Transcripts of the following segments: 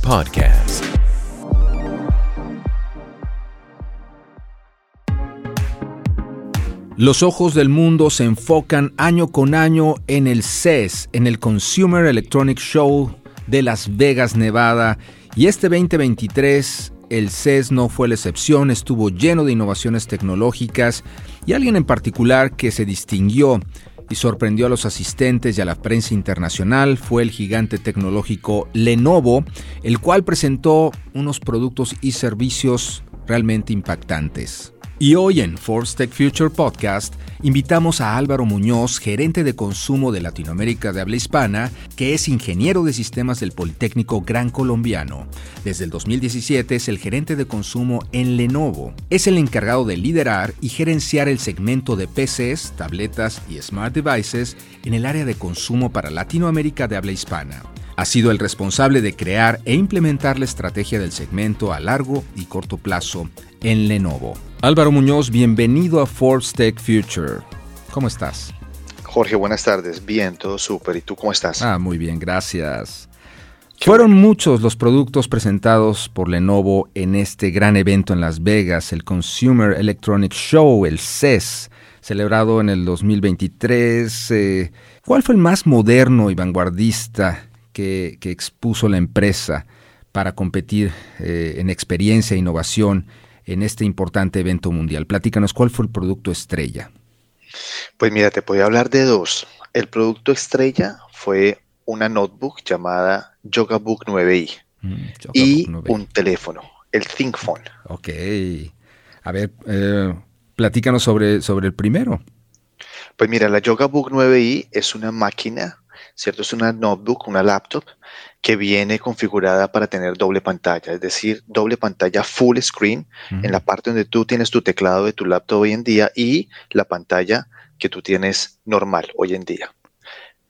Podcast. Los ojos del mundo se enfocan año con año en el CES, en el Consumer Electronic Show de Las Vegas, Nevada, y este 2023 el CES no fue la excepción, estuvo lleno de innovaciones tecnológicas y alguien en particular que se distinguió y sorprendió a los asistentes y a la prensa internacional fue el gigante tecnológico Lenovo, el cual presentó unos productos y servicios realmente impactantes. Y hoy en Tech Future Podcast invitamos a Álvaro Muñoz, gerente de consumo de Latinoamérica de habla hispana, que es ingeniero de sistemas del Politécnico Gran Colombiano. Desde el 2017 es el gerente de consumo en Lenovo. Es el encargado de liderar y gerenciar el segmento de PCs, tabletas y smart devices en el área de consumo para Latinoamérica de habla hispana. Ha sido el responsable de crear e implementar la estrategia del segmento a largo y corto plazo en Lenovo. Álvaro Muñoz, bienvenido a Forbes Tech Future. ¿Cómo estás? Jorge, buenas tardes. Bien, todo súper. ¿Y tú cómo estás? Ah, muy bien, gracias. Fueron muchos los productos presentados por Lenovo en este gran evento en Las Vegas, el Consumer Electronic Show, el CES, celebrado en el 2023. Eh, ¿Cuál fue el más moderno y vanguardista que, expuso la empresa para competir eh, en experiencia e innovación en este importante evento mundial. Platícanos, ¿cuál fue el producto estrella? Pues mira, te podía hablar de dos. El producto estrella fue una notebook llamada YogaBook 9i mm, y un teléfono, el ThinkPhone. Ok. A ver, eh, platícanos sobre, sobre el primero. Pues mira, la YogaBook 9i es una máquina, ¿cierto? Es una notebook, una laptop que viene configurada para tener doble pantalla, es decir, doble pantalla full screen en la parte donde tú tienes tu teclado de tu laptop hoy en día y la pantalla que tú tienes normal hoy en día.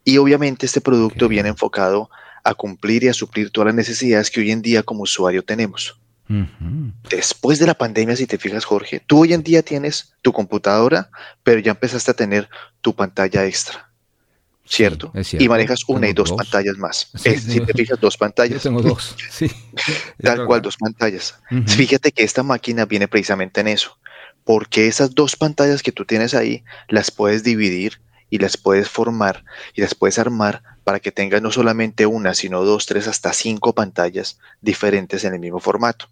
Y obviamente este producto viene enfocado a cumplir y a suplir todas las necesidades que hoy en día como usuario tenemos. Después de la pandemia, si te fijas, Jorge, tú hoy en día tienes tu computadora, pero ya empezaste a tener tu pantalla extra. ¿Cierto? y manejas una y dos, pantallas más. si te fijas, dos pantallas. Yo tengo dos, sí. Tal cual, dos pantallas. Fíjate que esta máquina viene precisamente en eso, porque esas dos pantallas que tú tienes ahí las puedes dividir y las puedes formar y las puedes armar para que tengas no solamente una, sino dos, tres, hasta cinco pantallas diferentes en el mismo formato.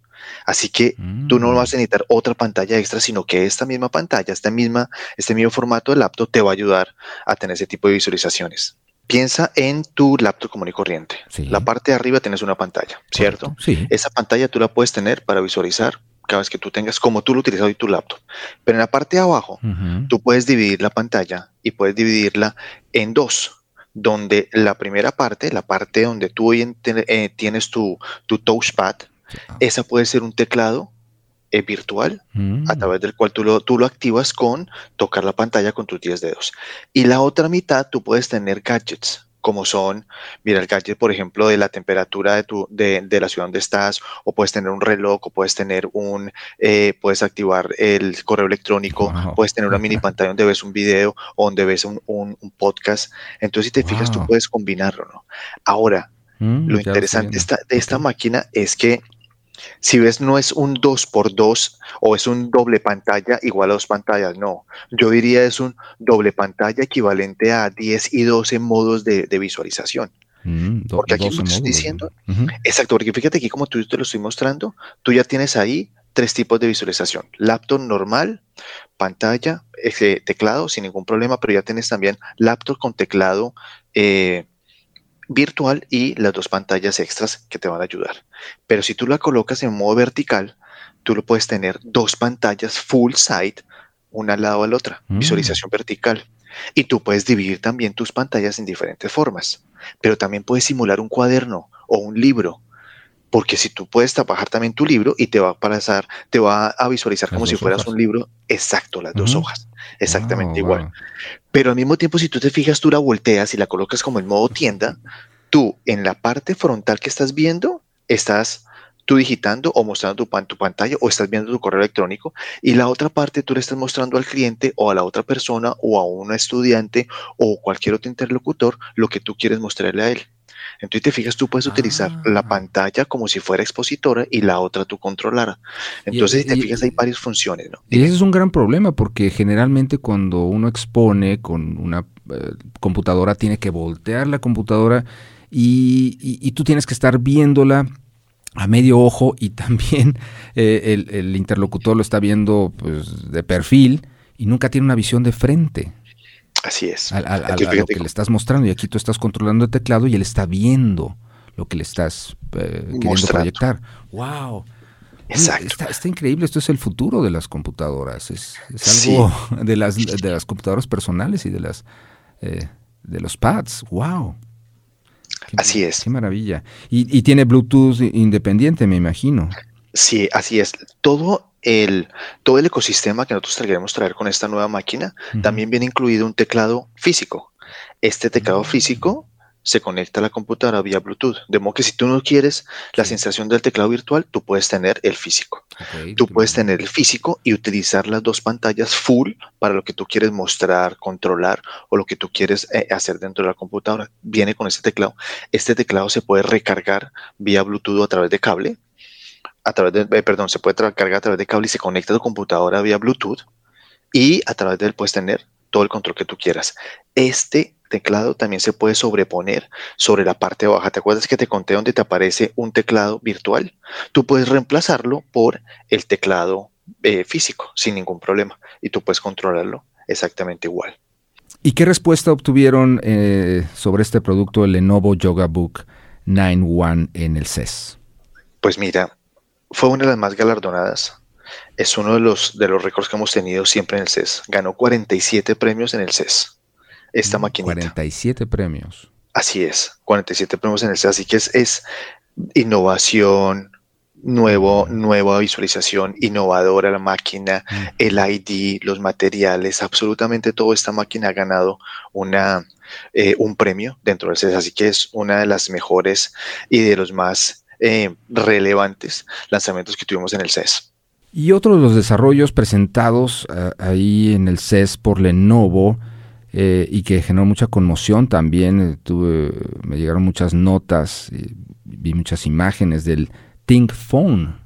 Así que tú no vas a mm. necesitar otra pantalla extra, sino que esta misma pantalla, esta misma, este mismo formato de laptop te va a ayudar a tener ese tipo de visualizaciones. Piensa en tu laptop común y corriente. La parte de arriba tienes una pantalla, ¿cierto? Sí. Esa pantalla tú la puedes tener para visualizar cada vez que tú tengas, como tú lo utilizas hoy tu laptop. Pero en la parte de abajo, tú puedes dividir la pantalla y puedes dividirla en dos, donde la primera parte, la parte donde tú hoy eh, tienes tu, tu touchpad, esa puede ser un teclado eh, virtual a mm. través del cual tú lo, tú lo activas con tocar la pantalla con tus 10 dedos. Y la otra mitad tú puedes tener gadgets como son, mira el gadget, por ejemplo, de la temperatura de, tu, de, la ciudad donde estás, o puedes tener un reloj, o puedes tener un, eh, puedes activar el correo electrónico, puedes tener una mini pantalla donde ves un video o donde ves un, podcast. Entonces, si te fijas, tú puedes combinarlo, ¿no? Ahora, mm, lo interesante de esta máquina es que si ves, no es un 2x2 o es un doble pantalla igual a dos pantallas, no. Yo diría es un doble pantalla equivalente a 10 y 12 modos de, visualización. Mm, porque aquí estoy diciendo, exacto, porque fíjate aquí como tú te lo estoy mostrando, tú ya tienes ahí tres tipos de visualización. Laptop normal, pantalla, ese teclado sin ningún problema, pero ya tienes también laptop con teclado eh, virtual y las dos pantallas extras que te van a ayudar. Pero si tú la colocas en modo vertical, tú lo puedes tener dos pantallas full side, una al lado de la otra, mm. visualización vertical. Y tú puedes dividir también tus pantallas en diferentes formas, pero también puedes simular un cuaderno o un libro porque si tú puedes trabajar también tu libro y te va a pasar, te va a visualizar como si fueras un libro exacto, las dos hojas, exactamente igual. Pero al mismo tiempo, si tú te fijas, tú la volteas y la colocas como en modo tienda, tú en la parte frontal que estás viendo, estás tú digitando o mostrando tu, tu pantalla o estás viendo tu correo electrónico y la otra parte tú le estás mostrando al cliente o a la otra persona o a un estudiante o cualquier otro interlocutor lo que tú quieres mostrarle a él. Entonces te fijas, tú puedes utilizar la Ah. pantalla como si fuera expositora y la otra tú controlara. Entonces, si te y- fijas, hay varias funciones, ¿no? Y ese es un gran problema porque generalmente cuando uno expone con una eh, computadora tiene que voltear la computadora y, y- y tú tienes que estar viéndola a medio ojo y también eh, el, el interlocutor lo está viendo pues, de perfil y nunca tiene una visión de frente Así es. Entonces, a lo que le estás mostrando y aquí tú estás controlando el teclado y él está viendo lo que le estás eh, queriendo Mostrando. proyectar. ¡Wow! Exacto. Está, está increíble, esto es el futuro de las computadoras, es, es Sí. algo de las de las computadoras personales y de las eh, de los pads. ¡Wow! Qué- Así es. Qué maravilla. Y, y tiene Bluetooth independiente, me imagino. Sí, así es. Todo el, todo el ecosistema que nosotros queremos traer con esta nueva máquina también viene incluido un teclado físico. Este teclado Mm. físico se conecta a la computadora vía Bluetooth. De modo que si tú no quieres la sensación del teclado virtual, tú puedes tener el físico. Tú puedes tener el físico y utilizar las dos pantallas full para lo que tú quieres mostrar, controlar o lo que tú quieres eh, hacer dentro de la computadora. Viene con este teclado. Este teclado se puede recargar vía Bluetooth a través de cable. A través de, eh, perdón, se puede cargar a través de cable y se conecta a tu computadora vía Bluetooth y a través de él puedes tener todo el control que tú quieras. Este teclado también se puede sobreponer sobre la parte baja. ¿Te acuerdas que te conté donde te aparece un teclado virtual? Tú puedes reemplazarlo por el teclado eh, físico sin ningún problema y tú puedes controlarlo exactamente igual. ¿Y qué respuesta obtuvieron eh, sobre este producto el Lenovo Yoga Book 9-1 en el CES? Pues mira, fue una de las más galardonadas. Es uno de los, de los récords que hemos tenido siempre en el CES. Ganó 47 premios en el CES. Esta Mm, maquinita. 47 premios. Así es, 47 premios en el CES. Así que es, es innovación, nuevo, nueva visualización, innovadora la máquina, Mm. el ID, los materiales, absolutamente todo. Esta máquina ha ganado una, eh, un premio dentro del CES. Así que es una de las mejores y de los más eh, relevantes lanzamientos que tuvimos en el CES. Y otro de los desarrollos presentados eh, ahí en el CES por Lenovo eh, y que generó mucha conmoción también, tuve, me llegaron muchas notas, vi muchas imágenes del Think Phone,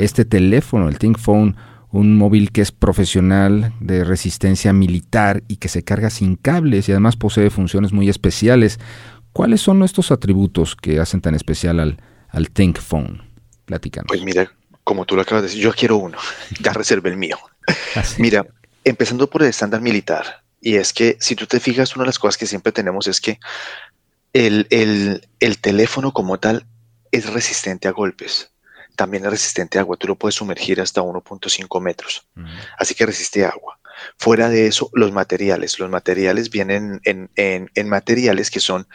este teléfono, el Think Phone, un móvil que es profesional de resistencia militar y que se carga sin cables y además posee funciones muy especiales. ¿Cuáles son estos atributos que hacen tan especial al, al Think Phone? Platícanos. Pues mira, como tú lo acabas de decir, yo quiero uno. Ya reservé el mío. Así. Mira, empezando por el estándar militar, y es que si tú te fijas, una de las cosas que siempre tenemos es que el, el- el teléfono como tal es resistente a golpes, también es resistente a agua, tú lo puedes sumergir hasta 1.5 metros, así que resiste agua. Fuera de eso, los materiales, los materiales vienen en, en- en materiales que son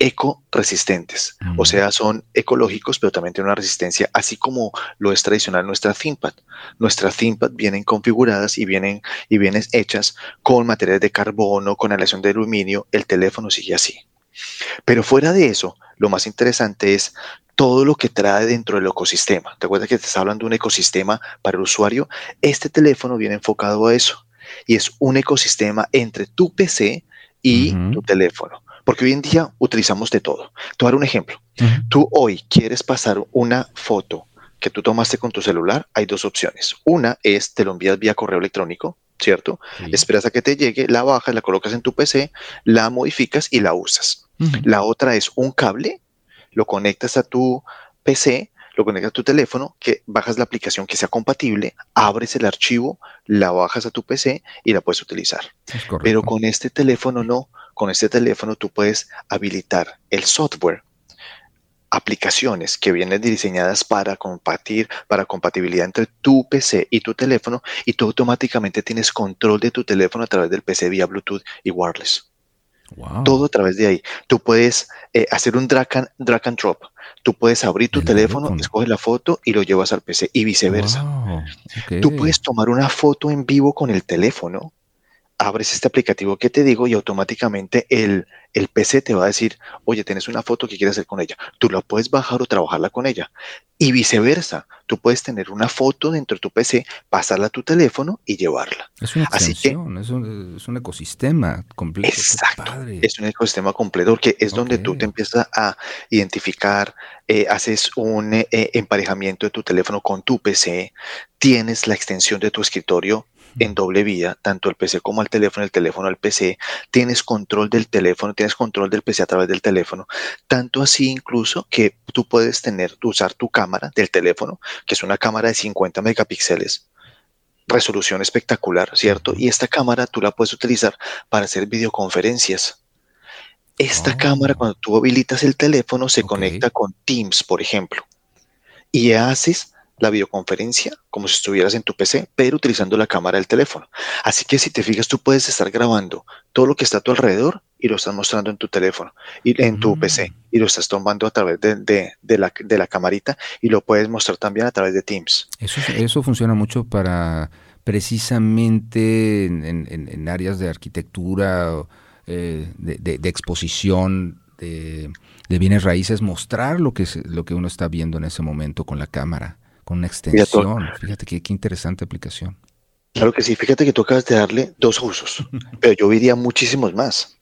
eco-resistentes, Ujú. o sea, son ecológicos, pero también tienen una resistencia, así como lo es tradicional nuestra ThinkPad. Nuestras ThinkPad vienen configuradas y vienen, y vienen hechas con materiales de carbono, con aleación de aluminio, el teléfono sigue así. Pero fuera de eso, lo más interesante es todo lo que trae dentro del ecosistema. ¿Te acuerdas que te estaba hablando de un ecosistema para el usuario? Este teléfono viene enfocado a eso y es un ecosistema entre tu PC y tu teléfono. Porque hoy en día utilizamos de todo. Te voy a dar un ejemplo. Tú hoy quieres pasar una foto que tú tomaste con tu celular, hay dos opciones. Una es te lo envías vía correo electrónico, ¿cierto? Sí. Esperas a que te llegue, la bajas, la colocas en tu PC, la modificas y la usas. La otra es un cable, lo conectas a tu PC, lo conectas a tu teléfono, que bajas la aplicación que sea compatible, abres el archivo, la bajas a tu PC y la puedes utilizar. Pero con este teléfono no. Con este teléfono tú puedes habilitar el software, aplicaciones que vienen diseñadas para compartir, para compatibilidad entre tu PC y tu teléfono, y tú automáticamente tienes control de tu teléfono a través del PC vía Bluetooth y wireless. Wow. Todo a través de ahí. Tú puedes eh, hacer un drag and, drag and drop. Tú puedes abrir tu teléfono, teléfono. escoges la foto y lo llevas al PC y viceversa. Wow. Tú puedes tomar una foto en vivo con el teléfono, abres este aplicativo que te digo y automáticamente el, el PC te va a decir, oye, tienes una foto que quieres hacer con ella. Tú la puedes bajar o trabajarla con ella. Y viceversa, tú puedes tener una foto dentro de tu PC, pasarla a tu teléfono y llevarla. Es una extensión, es, un, es, un, ecosistema completo. Exacto, es un ecosistema completo que es donde tú te empiezas a identificar, eh, haces un eh, emparejamiento de tu teléfono con tu PC, tienes la extensión de tu escritorio en doble vía, tanto el PC como el teléfono, el teléfono al PC, tienes control del teléfono, tienes control del PC a través del teléfono, tanto así incluso que tú puedes tener, usar tu cámara del teléfono, que es una cámara de 50 megapíxeles, resolución espectacular, ¿cierto? Y esta cámara tú la puedes utilizar para hacer videoconferencias. Esta cámara, oh. cuando tú habilitas el teléfono, se conecta con Teams, por ejemplo, y haces la videoconferencia como si estuvieras en tu PC, pero utilizando la cámara del teléfono. Así que si te fijas, tú puedes estar grabando todo lo que está a tu alrededor y lo estás mostrando en tu teléfono y en tu PC mm. y lo estás tomando a través de, la, de, la, camarita y lo puedes mostrar también a través de Teams. Eso, eso funciona mucho para precisamente en, áreas de arquitectura, eh, de, exposición, de, bienes raíces, mostrar lo que, lo que uno está viendo en ese momento con la cámara una extensión. Fíjate qué, interesante aplicación. Claro que sí, fíjate que tú acabas de darle dos usos, pero yo diría muchísimos más.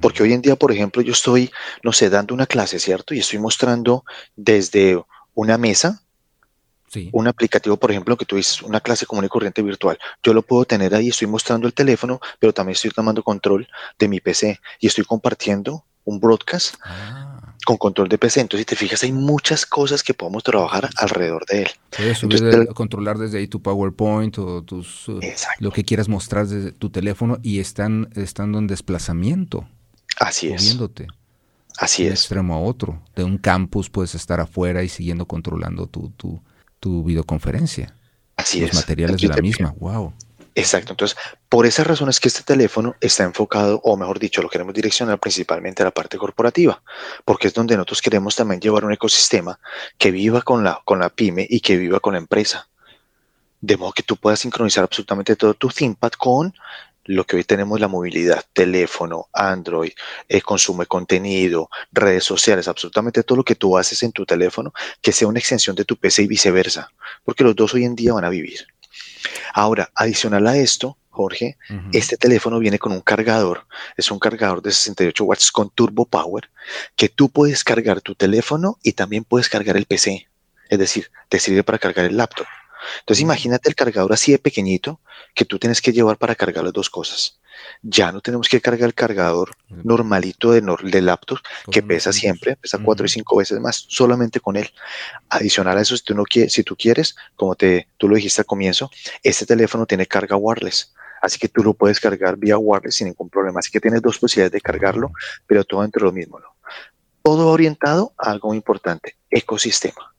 Porque hoy en día, por ejemplo, yo estoy, no sé, dando una clase, ¿cierto? Y estoy mostrando desde una mesa, un aplicativo, por ejemplo, que tú dices, una clase común y corriente virtual. Yo lo puedo tener ahí, estoy mostrando el teléfono, pero también estoy tomando control de mi PC y estoy compartiendo un broadcast. Ah con control de PC. Entonces, si te fijas, hay muchas cosas que podemos trabajar alrededor de él. Puedes controlar desde ahí tu PowerPoint o tus, eh, lo que quieras mostrar desde tu teléfono y están estando en desplazamiento. Así es. Moviéndote. Así de es. extremo a otro. De un campus puedes estar afuera y siguiendo controlando tu, tu, tu videoconferencia. Así Los es. materiales de la misma. Wow. Exacto, entonces por esa razón es que este teléfono está enfocado, o mejor dicho, lo queremos direccionar principalmente a la parte corporativa, porque es donde nosotros queremos también llevar un ecosistema que viva con la, con la pyme y que viva con la empresa. De modo que tú puedas sincronizar absolutamente todo tu ThinkPad con lo que hoy tenemos la movilidad, teléfono, Android, eh, consumo de contenido, redes sociales, absolutamente todo lo que tú haces en tu teléfono, que sea una extensión de tu PC y viceversa, porque los dos hoy en día van a vivir. Ahora, adicional a esto, Jorge, este teléfono viene con un cargador, es un cargador de 68 watts con turbo power, que tú puedes cargar tu teléfono y también puedes cargar el PC, es decir, te sirve para cargar el laptop. Entonces imagínate el cargador así de pequeñito que tú tienes que llevar para cargar las dos cosas. Ya no tenemos que cargar el cargador normalito de, de laptop que pesa siempre, pesa cuatro y cinco veces más, solamente con él. Adicional a eso, si tú, no quieres, si tú quieres, como te, tú lo dijiste al comienzo, este teléfono tiene carga wireless. Así que tú lo puedes cargar vía wireless sin ningún problema. Así que tienes dos posibilidades de cargarlo, pero todo entre lo mismo. Todo orientado a algo muy importante, ecosistema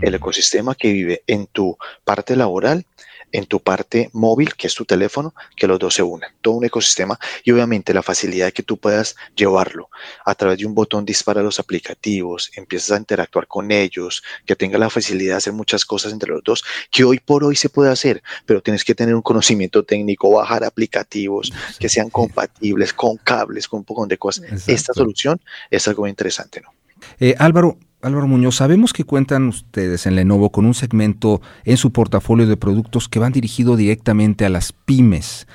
el ecosistema que vive en tu parte laboral, en tu parte móvil, que es tu teléfono, que los dos se unen. Todo un ecosistema y obviamente la facilidad de que tú puedas llevarlo a través de un botón dispara los aplicativos, empiezas a interactuar con ellos, que tenga la facilidad de hacer muchas cosas entre los dos, que hoy por hoy se puede hacer, pero tienes que tener un conocimiento técnico, bajar aplicativos que sean compatibles con cables, con un poco de cosas. Esta solución es algo interesante, ¿no? Eh, Álvaro, Álvaro Muñoz, sabemos que cuentan ustedes en Lenovo con un segmento en su portafolio de productos que van dirigido directamente a las pymes.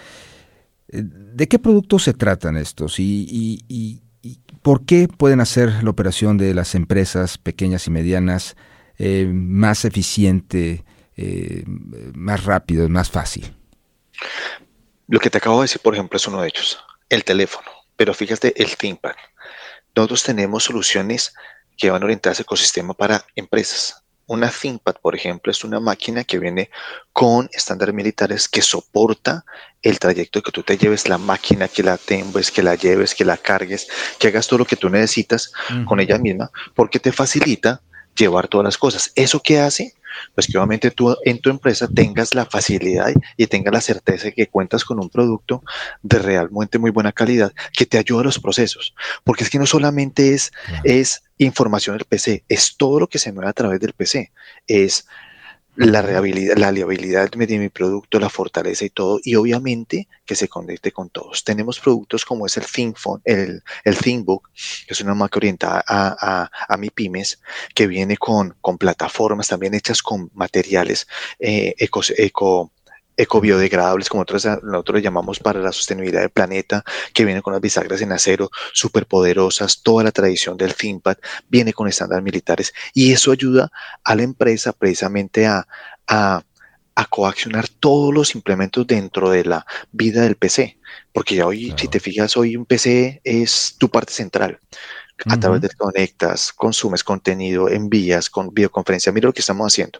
Eh, ¿De qué productos se tratan estos y, por qué pueden hacer la operación de las empresas pequeñas y medianas eh, más eficiente, eh, más rápido, más fácil? Lo que te acabo de decir, por ejemplo, es uno de ellos, el teléfono. Pero fíjate, el ThinkPad. Nosotros tenemos soluciones que van orientadas al ecosistema para empresas. Una ThinkPad, por ejemplo, es una máquina que viene con estándares militares que soporta el trayecto que tú te lleves la máquina, que la tengas, que la lleves, que la cargues, que hagas todo lo que tú necesitas con ella misma, porque te facilita llevar todas las cosas. ¿Eso qué hace? Pues que obviamente tú en tu empresa tengas la facilidad y tengas la certeza de que cuentas con un producto de realmente muy buena calidad que te ayude a los procesos. Porque es que no solamente es, es información del PC, es todo lo que se mueve a través del PC. Es la reliabilidad, la liabilidad de mi producto, la fortaleza y todo, y obviamente que se conecte con todos. Tenemos productos como es el ThinkPhone, el, el ThinkBook, que es una marca orientada a, a, mi pymes, que viene con, con plataformas también hechas con materiales eh, eco ecobiodegradables, como nosotros, nosotros le llamamos para la sostenibilidad del planeta, que viene con las bisagras en acero súper poderosas, toda la tradición del ThinkPad viene con estándares militares y eso ayuda a la empresa precisamente a, a, coaccionar todos los implementos dentro de la vida del PC, porque ya hoy, si te fijas, hoy un PC es tu parte central. A través de conectas, consumes contenido, envías con videoconferencia. Mira lo que estamos haciendo.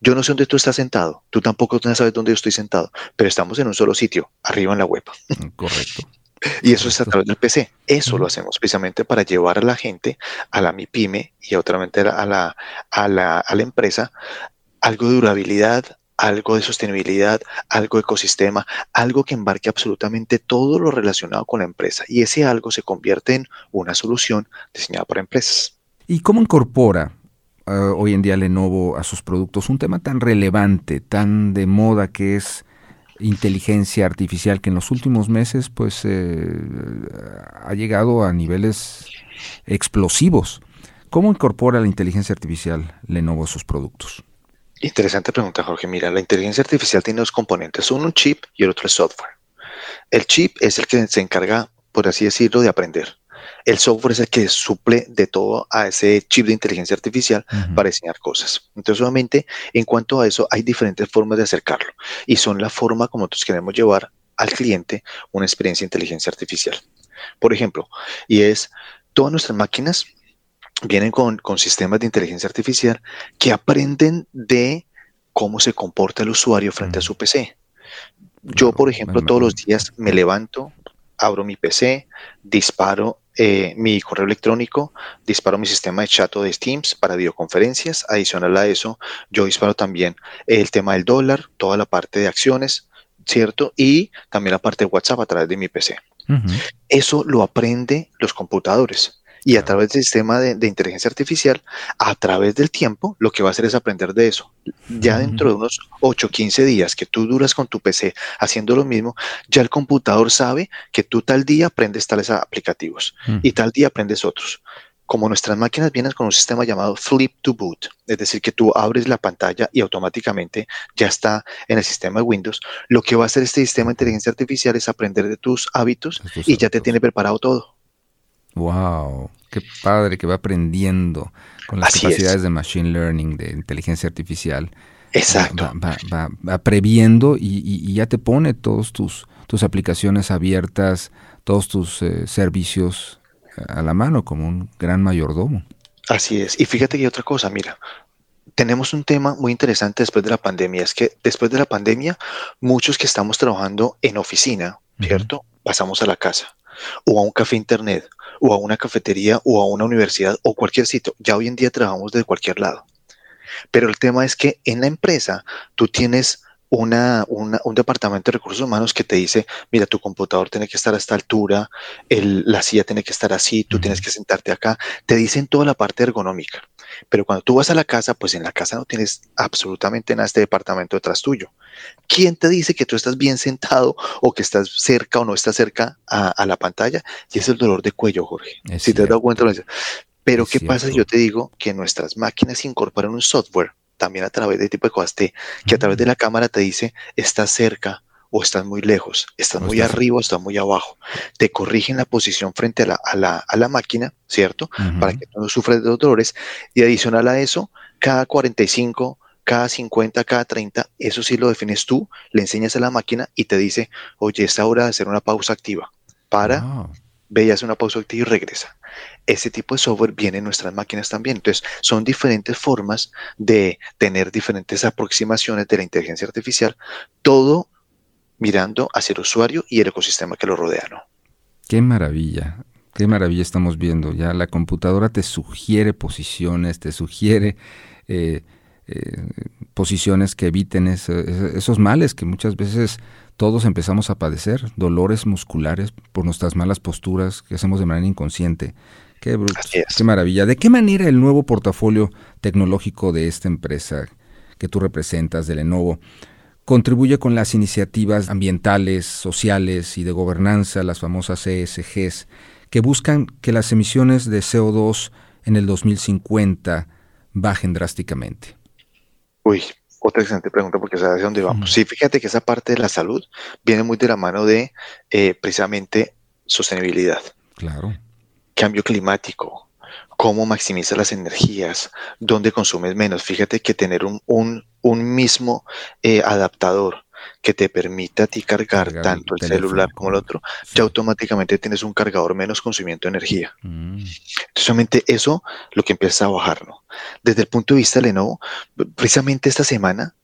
Yo no sé dónde tú estás sentado, tú tampoco sabes dónde yo estoy sentado, pero estamos en un solo sitio, arriba en la web. Mm, correcto. Y eso es a través del PC. Eso lo hacemos precisamente para llevar a la gente, a la MIPYME y a otra a la, a la, a la empresa, algo de durabilidad, algo de sostenibilidad, algo de ecosistema, algo que embarque absolutamente todo lo relacionado con la empresa. Y ese algo se convierte en una solución diseñada para empresas. ¿Y cómo incorpora eh, hoy en día Lenovo a sus productos un tema tan relevante, tan de moda que es inteligencia artificial que en los últimos meses pues eh, ha llegado a niveles explosivos. ¿Cómo incorpora la inteligencia artificial Lenovo a sus productos? Interesante pregunta, Jorge. Mira, la inteligencia artificial tiene dos componentes, uno un chip y el otro es software. El chip es el que se encarga, por así decirlo, de aprender el software es el que suple de todo a ese chip de inteligencia artificial para diseñar cosas. Entonces, obviamente, en cuanto a eso, hay diferentes formas de acercarlo y son la forma como nosotros queremos llevar al cliente una experiencia de inteligencia artificial. Por ejemplo, y es todas nuestras máquinas vienen con, con sistemas de inteligencia artificial que aprenden de cómo se comporta el usuario frente a su PC. Yo, por ejemplo, todos los días me levanto, abro mi PC, disparo eh, mi correo electrónico, disparo mi sistema de chat o de Teams para videoconferencias. Adicional a eso, yo disparo también el tema del dólar, toda la parte de acciones, ¿cierto? Y también la parte de WhatsApp a través de mi PC. Eso lo aprende los computadores y a través del sistema de, inteligencia artificial, a través del tiempo, lo que va a hacer es aprender de eso. Ya dentro de unos 8, 15 días que tú duras con tu PC haciendo lo mismo, ya el computador sabe que tú tal día aprendes tales aplicativos y tal día aprendes otros como nuestras máquinas vienen con un sistema llamado Flip to Boot, es decir, que tú abres la pantalla y automáticamente ya está en el sistema de Windows, lo que va a hacer este sistema de inteligencia artificial es aprender de tus hábitos y ya te tiene preparado todo. Wow, qué padre que va aprendiendo con las capacidades de machine learning, de inteligencia artificial. Exacto. Va, previendo y, ya te pone todos tus, tus aplicaciones abiertas, todos tus eh, servicios eh, a la mano como un gran mayordomo. Así es. Y fíjate que hay otra cosa, mira, tenemos un tema muy interesante después de la pandemia. Es que después de la pandemia, muchos que estamos trabajando en oficina, ¿cierto? Pasamos a la casa o a un café internet o a una cafetería o a una universidad o cualquier sitio. Ya hoy en día trabajamos de cualquier lado. Pero el tema es que en la empresa tú tienes una, un departamento de recursos humanos que te dice, mira, tu computador tiene que estar a esta altura, el, la silla tiene que estar así, tú tienes que sentarte acá. Te dicen toda la parte ergonómica. Pero cuando tú vas a la casa, pues en la casa no tienes absolutamente nada de este departamento detrás tuyo. ¿Quién te dice que tú estás bien sentado o que estás cerca o no estás cerca a, la pantalla? Y es el dolor de cuello, Jorge. si te has dado cuenta, pero ¿qué pasa si yo te digo que nuestras máquinas incorporan un software también a través de tipo de cosas, que a través de la cámara te dice, estás cerca o estás muy lejos, estás muy arriba o estás muy abajo. Te corrigen la posición frente a la, a la, máquina, ¿cierto? Para que no sufras de dolores. Y adicional a eso, cada 45, cada 50, cada 30, eso sí lo defines tú, le enseñas a la máquina y te dice, oye, es hora de hacer una pausa activa. Para, ah. Ve y hace una pausa activa y regresa. Ese tipo de software viene en nuestras máquinas también. Entonces, son diferentes formas de tener diferentes aproximaciones de la inteligencia artificial, todo mirando hacia el usuario y el ecosistema que lo rodea. Qué maravilla, qué maravilla estamos viendo. Ya la computadora te sugiere posiciones, te sugiere eh, eh, posiciones que eviten esos males que muchas veces todos empezamos a padecer, dolores musculares por nuestras malas posturas que hacemos de manera inconsciente. Qué, qué maravilla. ¿De qué manera el nuevo portafolio tecnológico de esta empresa que tú representas de Lenovo, contribuye con las iniciativas ambientales, sociales y de gobernanza, las famosas ESGs, que buscan que las emisiones de CO2 en el 2050 bajen drásticamente. Uy, otra excelente pregunta porque sabes hacia dónde vamos. Sí, fíjate que esa parte de la salud viene muy de la mano de eh, precisamente sostenibilidad. Claro. Cambio climático, cómo maximizas las energías, dónde consumes menos. Fíjate que tener un, un, mismo eh, adaptador que te permita a ti cargar, tanto el, celular como el otro, ya automáticamente tienes un cargador menos consumimiento de energía. Mm. solamente eso lo que empieza a bajar, ¿no? Desde el punto de vista de Lenovo, precisamente esta semana,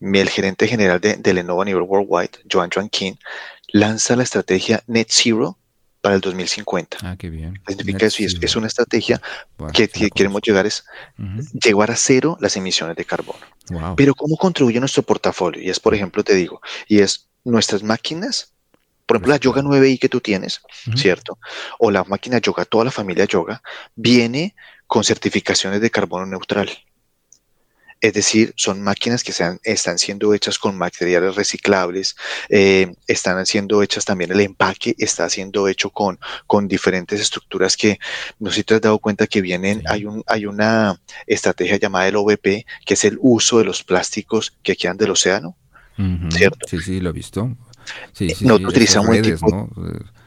el gerente general de, de Lenovo a nivel worldwide, Joan Joan King, lanza la estrategia Net Zero para el 2050. Ah, qué bien. Significa eso y es, una estrategia que, queremos llegar es llevar a cero las emisiones de carbono. Pero ¿cómo contribuye nuestro portafolio? Y es, por ejemplo, te digo, y es nuestras máquinas, por ejemplo, la Yoga 9i que tú tienes, ¿cierto? O la máquina Yoga, toda la familia Yoga, viene con certificaciones de carbono neutral. Es decir, son máquinas que están siendo hechas con materiales reciclables, eh, están siendo hechas también el empaque, está siendo hecho con, con diferentes estructuras que, no sé si te has dado cuenta que vienen, hay, un, hay una estrategia llamada el OVP, que es el uso de los plásticos que quedan del océano, ¿cierto? Sí, sí, lo he visto. Sí, sí, no utilizamos redes, ¿no?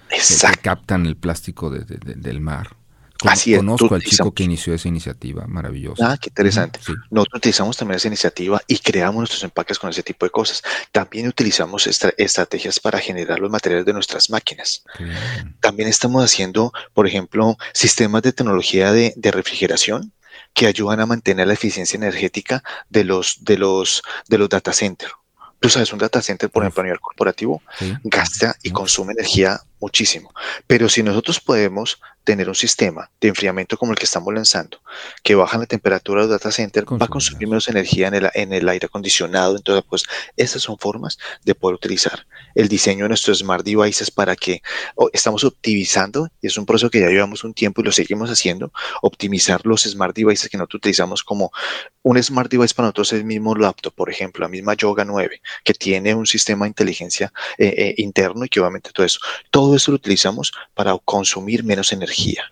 Exacto. captan el plástico del mar. Así Conozco al chico que inició esa iniciativa, maravilloso. Ah, qué interesante. Nosotros utilizamos también esa iniciativa y creamos nuestros empaques con ese tipo de cosas. También utilizamos estrategias para generar los materiales de nuestras máquinas. También estamos haciendo, por ejemplo, sistemas de tecnología de, de refrigeración que ayudan a mantener la eficiencia energética de los, de los, de los data centers. Tú sabes, un data center, por ejemplo, a nivel corporativo, gasta y consume energía muchísimo. Pero si nosotros podemos tener un sistema de enfriamiento como el que estamos lanzando, que baja la temperatura del data center, va a consumir menos energía en el, en el aire acondicionado. Entonces, pues, esas son formas de poder utilizar el diseño de nuestros smart devices para que estamos optimizando, y es un proceso que ya llevamos un tiempo y lo seguimos haciendo, optimizar los smart devices que nosotros utilizamos como un smart device para nosotros es el mismo laptop, por ejemplo, la misma Yoga 9, que tiene un sistema de inteligencia eh, eh, interno y que obviamente todo eso. Todo eso lo utilizamos para consumir menos energía.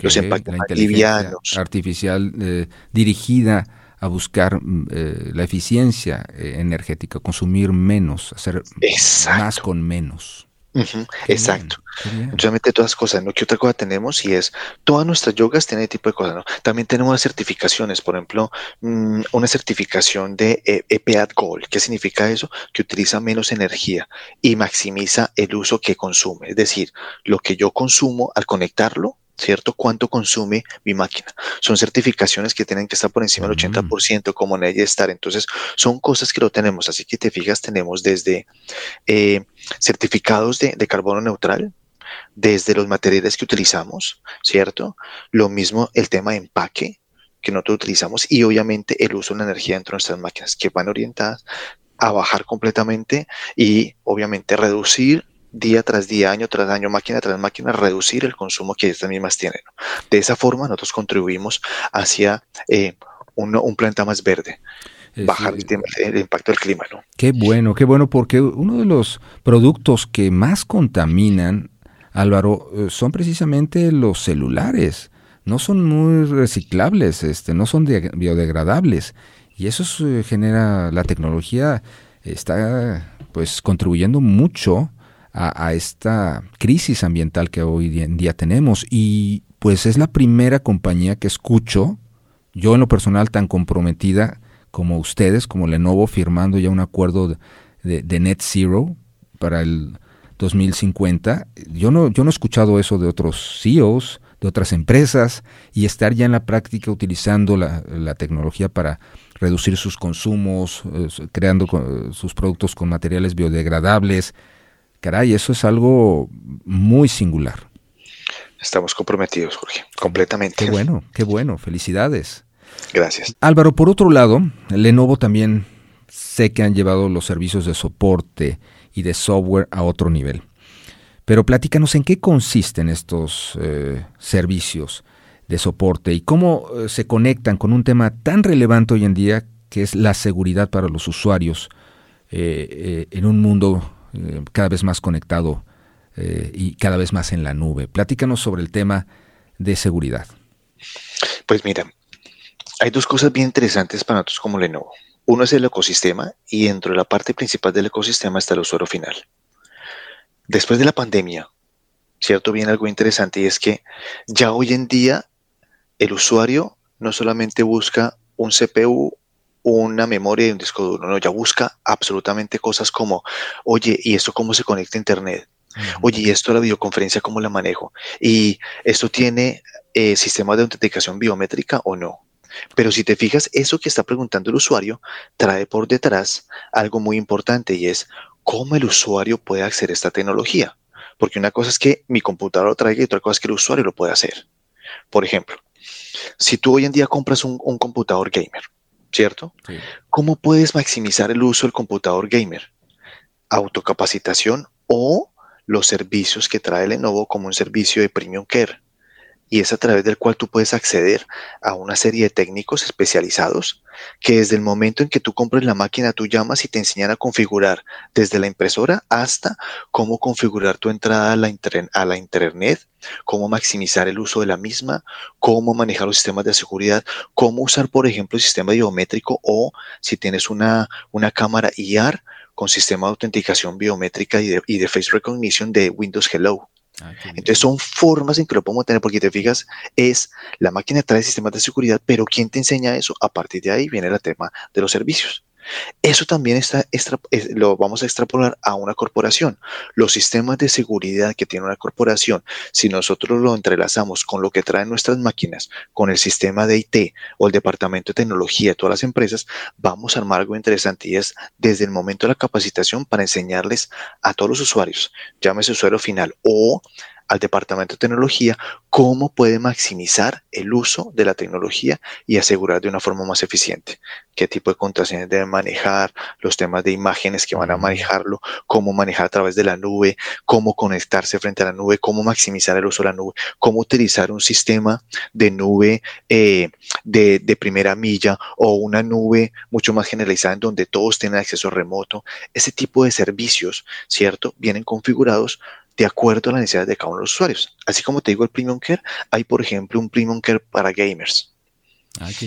Los impactos livianos. Artificial eh, dirigida a buscar mm, eh, la eficiencia eh, energética, consumir menos, hacer más con menos exacto. Realmente todas las cosas, ¿no? ¿Qué otra cosa tenemos? Y es, todas nuestras yogas tienen ese tipo de cosas, ¿no? También tenemos certificaciones, por ejemplo, mm, una certificación de EPAD Gold. ¿Qué significa eso? Que utiliza menos energía y maximiza el uso que consume. Es decir, lo que yo consumo al conectarlo, ¿cierto? ¿Cuánto consume mi máquina? Son certificaciones que tienen que estar por encima del 80% como en ella estar. Entonces, son cosas que lo tenemos. Así que te fijas, tenemos desde eh, certificados de, carbono neutral, desde los materiales que utilizamos, ¿cierto? Lo mismo el tema de empaque que nosotros utilizamos y obviamente el uso de la energía dentro de nuestras máquinas que van orientadas a bajar completamente y obviamente reducir día tras día, año tras año, máquina tras máquina, reducir el consumo que estas mismas tienen. De esa forma nosotros contribuimos hacia eh, un, planeta más verde eh, bajar el, impacto del clima. ¿no? Qué bueno, qué bueno, porque uno de los productos que más contaminan, Álvaro, eh, son precisamente los celulares. No son muy reciclables, este, no son biodegradables. Y eso genera, la tecnología está pues contribuyendo mucho a, esta crisis ambiental que hoy en día tenemos. Y pues es la primera compañía que escucho, yo en lo personal tan comprometida como ustedes, como Lenovo, firmando ya un acuerdo de, net zero para el 2050. Yo no, yo no he escuchado eso de otros CEOs, de otras empresas, y estar ya en la práctica utilizando la, la tecnología para reducir sus consumos, eh, creando sus productos con materiales biodegradables, Caray, eso es algo muy singular. Estamos comprometidos, Jorge, completamente. Qué bueno, qué bueno, felicidades. Gracias. Álvaro, por otro lado, Lenovo también sé que han llevado los servicios de soporte y de software a otro nivel. Pero platícanos en qué consisten estos eh, servicios de soporte y cómo eh, se conectan con un tema tan relevante hoy en día que es la seguridad para los usuarios en un mundo cada vez más conectado y cada vez más en la nube. Platícanos sobre el tema de seguridad. Pues mira, hay dos cosas bien interesantes para nosotros como Lenovo. Uno es el ecosistema y dentro de la parte principal del ecosistema está el usuario final. Después de la pandemia, cierto, viene algo interesante y es que ya hoy en día el usuario no solamente busca un CPU, una memoria y un disco duro, no, ya busca absolutamente cosas como, oye, ¿y esto cómo se conecta a Internet? Oye, ¿y esto la videoconferencia cómo la manejo? ¿Y esto tiene eh, sistema de autenticación biométrica o no? Pero si te fijas, eso que está preguntando el usuario trae por detrás algo muy importante y es cómo el usuario puede acceder a esta tecnología. Porque una cosa es que mi computador lo traiga y otra cosa es que el usuario lo puede hacer. Por ejemplo, si tú hoy en día compras un, computador gamer, ¿cierto? ¿Cómo puedes maximizar el uso del computador gamer? Autocapacitación o los servicios que trae Lenovo como un servicio de Premium Care y es a través del cual tú puedes acceder a una serie de técnicos especializados que desde el momento en que tú compres la máquina tú llamas y te enseñan a configurar desde la impresora hasta cómo configurar tu entrada a la, internet, cómo maximizar el uso de la misma, cómo manejar los sistemas de seguridad, cómo usar por ejemplo el sistema biométrico o si tienes una, una cámara IR con sistema de autenticación biométrica y de, y de face recognition de Windows Hello. Ah, Entonces son formas en que lo podemos tener, porque te fijas, es la máquina trae sistemas de seguridad, pero ¿quién te enseña eso? A partir de ahí viene el tema de los servicios. Eso también está lo vamos a extrapolar a una corporación. Los sistemas de seguridad que tiene una corporación, si nosotros lo entrelazamos con lo que traen nuestras máquinas, con el sistema de IT o el departamento de tecnología de todas las empresas, vamos a armar algo interesante y es desde el momento de la capacitación para enseñarles a todos los usuarios, llámese usuario final o al departamento de tecnología cómo puede maximizar el uso de la tecnología y asegurar de una forma más eficiente qué tipo de contraseñas deben manejar, los temas de imágenes que van a manejarlo, cómo manejar a través de la nube, cómo conectarse frente a la nube, cómo maximizar el uso de la nube, cómo utilizar un sistema de nube eh, de, de primera milla o una nube mucho más generalizada en donde todos tienen acceso remoto. Ese tipo de servicios, ¿cierto? Vienen configurados de acuerdo a las necesidades de cada uno de los usuarios. Así como te digo el Premium Care, hay por ejemplo un Premium Care para gamers.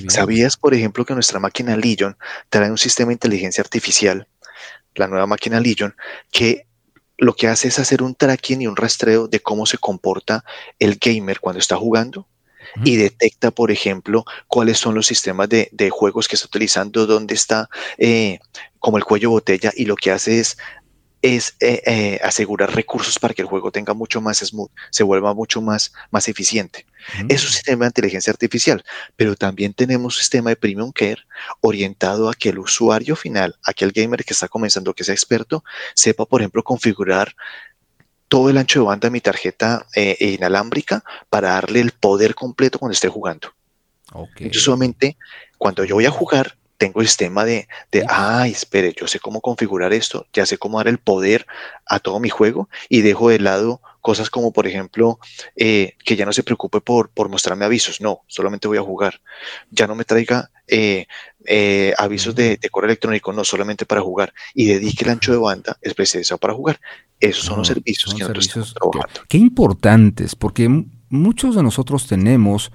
¿Sabías, por ejemplo, que nuestra máquina Legion trae un sistema de inteligencia artificial, la nueva máquina Legion, que lo que hace es hacer un tracking y un rastreo de cómo se comporta el gamer cuando está jugando y detecta, por ejemplo, cuáles son los sistemas de, juegos que está utilizando, dónde está eh, como el cuello botella y lo que hace es es eh, eh, asegurar recursos para que el juego tenga mucho más smooth, se vuelva mucho más, más eficiente. Es un sistema de inteligencia artificial, pero también tenemos un sistema de premium care orientado a que el usuario final, aquel gamer que está comenzando, que sea experto, sepa, por ejemplo, configurar todo el ancho de banda de mi tarjeta eh, inalámbrica para darle el poder completo cuando esté jugando. Entonces, solamente cuando yo voy a jugar, tengo el sistema de, de, ay, espere, yo sé cómo configurar esto, ya sé cómo dar el poder a todo mi juego y dejo de lado cosas como, por ejemplo, eh, que ya no se preocupe por, por mostrarme avisos, no, solamente voy a jugar. Ya no me traiga eh, eh, avisos de, correo electrónico, no, solamente para jugar. Y dedique el ancho de banda especializado para jugar. Esos son los servicios que nosotros estamos trabajando. Qué importantes, porque muchos de nosotros tenemos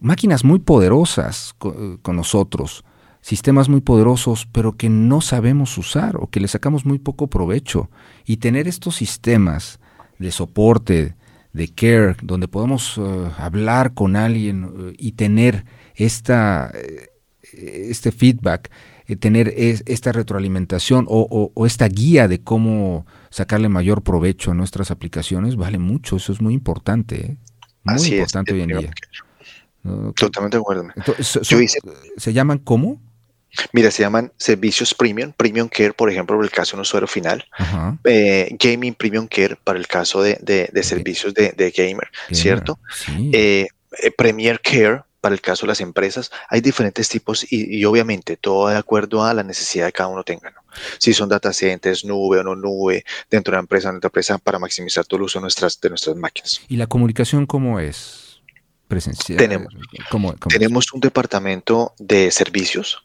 máquinas muy poderosas con nosotros sistemas muy poderosos, pero que no sabemos usar o que le sacamos muy poco provecho. Y tener estos sistemas de soporte, de care, donde podemos eh, hablar con alguien eh, y tener esta, eh, este feedback, tener esta retroalimentación o, esta guía de cómo sacarle mayor provecho a nuestras aplicaciones, vale mucho, eso es muy importante, muy importante hoy en día. Totalmente de acuerdo. ¿Se llaman cómo? Mira, se llaman servicios premium, premium care, por ejemplo, para el caso de un usuario final, eh, gaming premium care para el caso de, servicios de, gamer, ¿cierto? Eh, eh, premier care para el caso de las empresas. Hay diferentes tipos y, obviamente todo de acuerdo a la necesidad de cada uno tenga. Si son data centers, nube o no nube, dentro de la empresa, dentro de la empresa, para maximizar todo el uso de nuestras, de nuestras máquinas. ¿Y la comunicación cómo es? Presencial. Tenemos, tenemos un departamento de servicios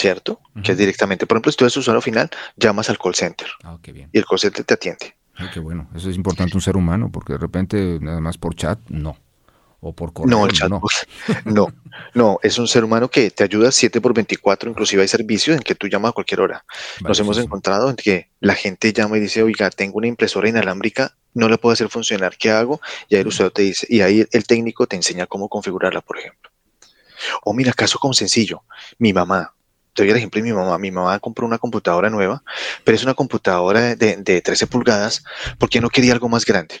¿cierto? Que es directamente, por ejemplo, si tú eres usuario final, llamas al call center. Ah, qué bien. Y el call center te atiende. Ay, qué bueno. Eso es importante un ser humano, porque de repente, nada más por chat, no. O por correo, No, el chatbot. No. no, es un ser humano que te ayuda 7 por 24, inclusive hay servicios en que tú llamas a cualquier hora. Nos hemos encontrado en que la gente llama y dice, oiga, tengo una impresora inalámbrica, no la puedo hacer funcionar, ¿qué hago? Y ahí el usuario te dice, y ahí el técnico te enseña cómo configurarla, por ejemplo. O mira, caso como sencillo, mi mamá, te doy el ejemplo de mi mamá, mi mamá compró una computadora nueva, pero es una computadora de, de 13 pulgadas porque no quería algo más grande.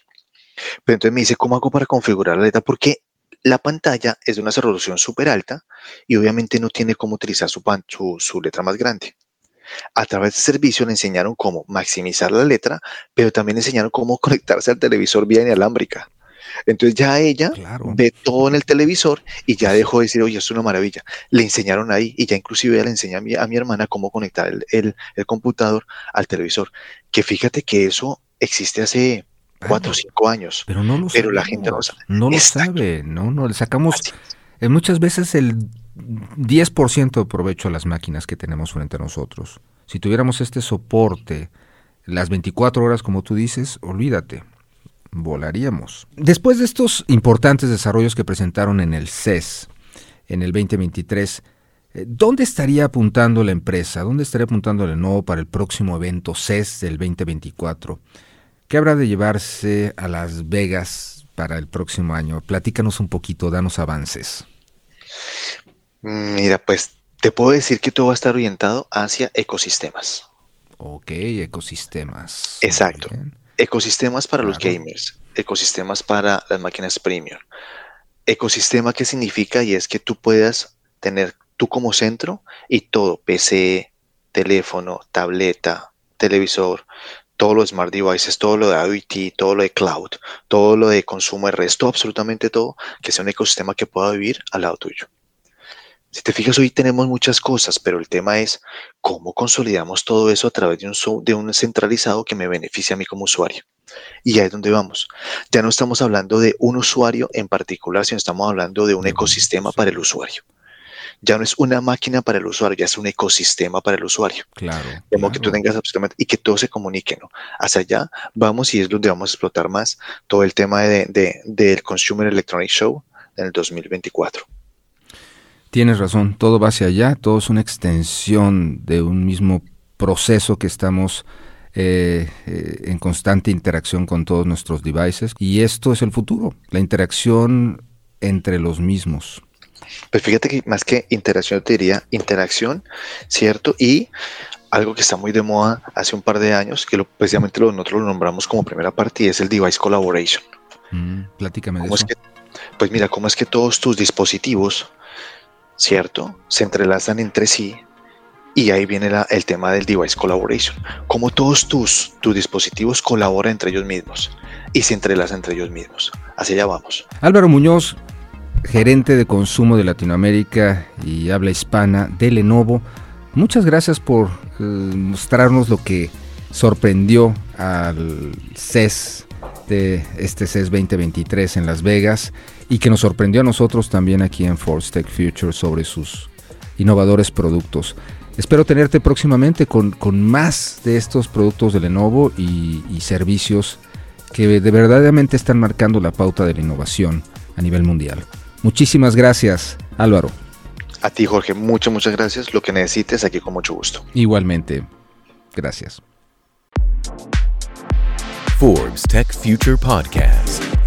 Pero entonces me dice, ¿cómo hago para configurar la letra? Porque la pantalla es de una resolución súper alta y obviamente no tiene cómo utilizar su, su, su letra más grande. A través de servicio le enseñaron cómo maximizar la letra, pero también le enseñaron cómo conectarse al televisor vía inalámbrica. Entonces ya ella Claro. ve todo en el televisor y ya dejó de decir, oye, es una maravilla. Le enseñaron ahí y ya inclusive ella le enseña a mi, a mi hermana cómo conectar el, el- el computador al televisor. Que fíjate que eso existe hace cuatro o cinco años. Pero no lo Pero la gente no sabe. No lo sabe, no, no, le sacamos eh, muchas veces el 10% de provecho a las máquinas que tenemos frente a nosotros. Si tuviéramos este soporte las 24 horas, como tú dices, olvídate, volaríamos. Después de estos importantes desarrollos que presentaron en el CES en el 2023, eh, ¿dónde estaría apuntando la empresa? ¿Dónde estaría apuntando Lenovo para el próximo evento CES del 2024? ¿Qué habrá de llevarse a Las Vegas para el próximo año? Platícanos un poquito, danos avances. Mira, pues te puedo decir que todo va a estar orientado hacia ecosistemas. Ok, ecosistemas. Exacto. Bien. Ecosistemas para los gamers, ecosistemas para las máquinas premium. Ecosistema, ¿qué significa? Y es que tú puedas tener tú como centro y todo, PC, teléfono, tableta, televisor, todo lo de smart devices, todo lo de IoT, todo lo de cloud, todo lo de consumo de resto, absolutamente todo, que sea un ecosistema que pueda vivir al lado tuyo. Si te fijas, hoy tenemos muchas cosas, pero el tema es cómo consolidamos todo eso a través de un, de un centralizado que me beneficie a mí como usuario. Y ahí es donde vamos. Ya no estamos hablando de un usuario en particular, sino estamos hablando de un ecosistema para el usuario. Ya no es una máquina para el usuario, ya es un ecosistema para el usuario. Claro. Como que tú claro. tengas absolutamente y que todo se comunique, ¿no? Hacia allá vamos y es donde vamos a explotar más todo el tema de, de- del Consumer Electronic Show en el 2024. Tienes razón, todo va hacia allá, todo es una extensión de un mismo proceso que estamos eh, eh, en constante interacción con todos nuestros devices y esto es el futuro, la interacción entre los mismos. Pues fíjate que más que interacción, te diría interacción, ¿cierto? Y algo que está muy de moda hace un par de años, que lo, precisamente lo- nosotros lo nombramos como primera parte, y es el device collaboration. Mm, platícame de ¿Cómo es eso. que, pues mira, cómo es que todos tus dispositivos, ¿cierto? Se entrelazan entre sí y ahí viene el tema del device collaboration. Cómo todos tus, tus dispositivos colaboran entre ellos mismos y se entrelazan entre ellos mismos. Hacia allá vamos. Álvaro Muñoz, gerente de consumo de Latinoamérica y habla hispana de Lenovo, muchas gracias por eh, mostrarnos lo que sorprendió al CES de este CES 2023 en Las Vegas y que nos sorprendió a nosotros también aquí en Force Tech Future sobre sus innovadores productos. Espero tenerte próximamente con, con más de estos productos de Lenovo y, y servicios que de verdaderamente están marcando la pauta de la innovación a nivel mundial. Muchísimas gracias, Álvaro. A ti, Jorge, muchas, muchas gracias. Lo que necesites, aquí con mucho gusto. Igualmente, gracias. Forbes Tech Future Podcast.